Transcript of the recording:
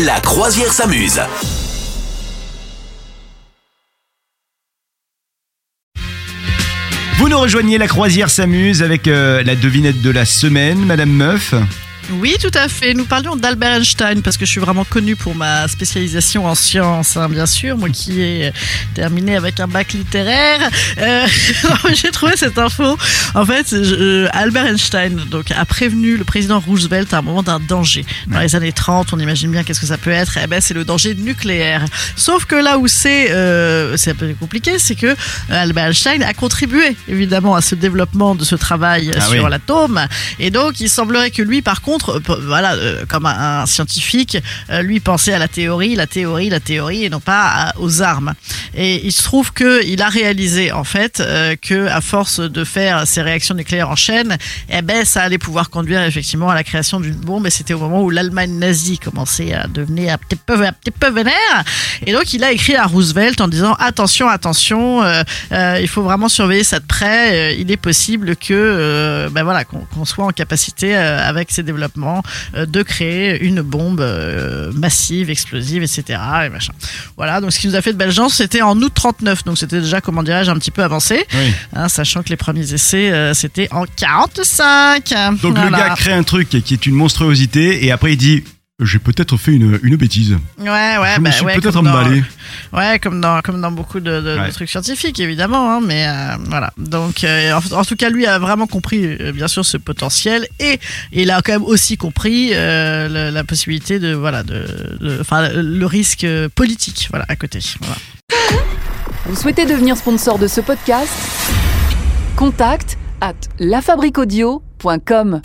La croisière s'amuse. Vous nous rejoignez, la croisière s'amuse avec euh, la devinette de la semaine, Madame Meuf. Oui, tout à fait. Nous parlions d'Albert Einstein parce que je suis vraiment connue pour ma spécialisation en sciences, hein, bien sûr. Moi qui ai terminé avec un bac littéraire. Euh, J'ai trouvé cette info. En fait, je- euh, Albert Einstein donc, a prévenu le président Roosevelt à un moment d'un danger. Dans les années 30, on imagine bien qu'est-ce que ça peut être. Eh ben, c'est le danger nucléaire. Sauf que là où c'est euh, un peu compliqué, c'est que euh, Albert Einstein a contribué évidemment à ce développement de ce travail Ah sur oui. l'atome. Et donc, il semblerait que lui, par contre, euh, p- voilà, euh, comme un, un scientifique, euh, lui pensait à la théorie, la théorie, la théorie, et non pas à- aux armes. Et il se trouve que il a réalisé en fait euh, que à force de faire ces réactions nucléaires en chaîne, eh ben ça allait pouvoir conduire effectivement à la création d'une bombe. Et c'était au moment où l'Allemagne nazie commençait à devenir un petit peu, un petit peu vénère. Et donc, il a écrit à Roosevelt en disant attention, attention, euh, euh, il faut vraiment surveiller ça de près. Euh, il est possible que, euh, ben voilà, qu'on qu'on soit en capacité euh, avec ces développements euh, de créer une bombe euh, massive, explosive, etc. Et machin. Voilà. Donc, ce qui nous a fait de belles chances, c'était en août 39. Donc, c'était déjà, comment dirais-je, un petit peu avancé, Oui. hein, sachant que les premiers essais, euh, c'était en 45. Donc le gars crée un truc qui est une monstruosité et après il dit j'ai peut-être fait une, une bêtise. Ouais, ouais, Je me bah, suis ouais, peut-être comme dans- emballé. Ouais, comme dans, comme dans beaucoup de, de- de Ouais. trucs scientifiques, évidemment. hein, mais euh, voilà. Donc, euh, en, en tout cas, lui a vraiment compris, euh, bien sûr, ce potentiel. Et il a quand même aussi compris euh, le- la possibilité de. Voilà, de, de- enfin, le risque politique, voilà, à côté. Voilà. Vous souhaitez devenir sponsor de ce podcast? Contact à lafabriquaudio.com.